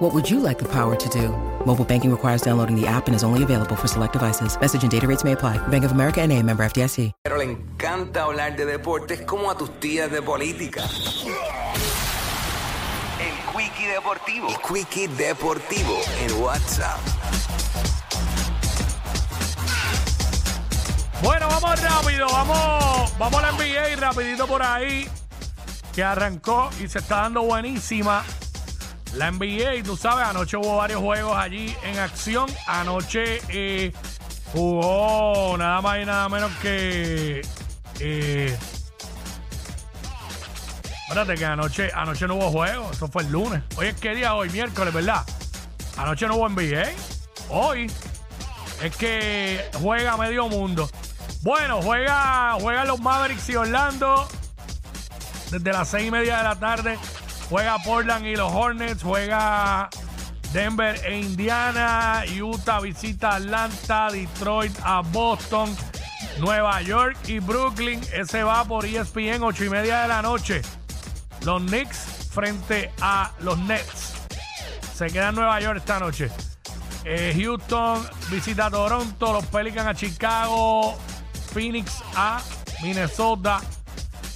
What would you like the power to do? Mobile banking requires downloading the app and is only available for select devices. Message and data rates may apply. Bank of America and a member FDIC. Pero le encanta hablar de deportes como a tus tías de política. El Quickie Deportivo. El Quickie Deportivo en WhatsApp. Bueno, vamos rápido, vamos, vamos a la NBA rapidito por ahí, que arrancó y se está dando buenísima. La NBA, tú sabes, anoche hubo varios juegos allí en acción. Anoche eh, jugó nada más y nada menos que... Eh, espérate que anoche, anoche no hubo juego, eso fue el lunes. Hoy es que día, hoy miércoles, ¿verdad? Anoche no hubo NBA. Hoy es que juega medio mundo. Bueno, juega, juegan los Mavericks y Orlando desde las seis y media de la tarde. Juega Portland y los Hornets. Juega Denver e Indiana. Utah visita Atlanta. Detroit a Boston. Nueva York y Brooklyn. Ese va por ESPN, ocho y media de la noche. Los Knicks frente a los Nets. Se queda en Nueva York esta noche. Eh, Houston visita a Toronto, los Pelicans a Chicago, Phoenix a Minnesota,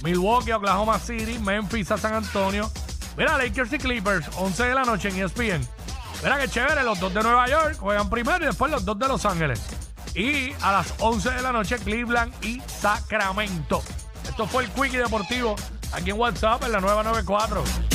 Milwaukee Oklahoma City, Memphis a San Antonio. Mira, Lakers y Clippers, 11 de la noche en ESPN. Mira que chévere, los dos de Nueva York juegan primero y después los dos de Los Ángeles. Y a las 11 de la noche Cleveland y Sacramento. Esto fue el Quickie Deportivo aquí en WhatsApp en la 994.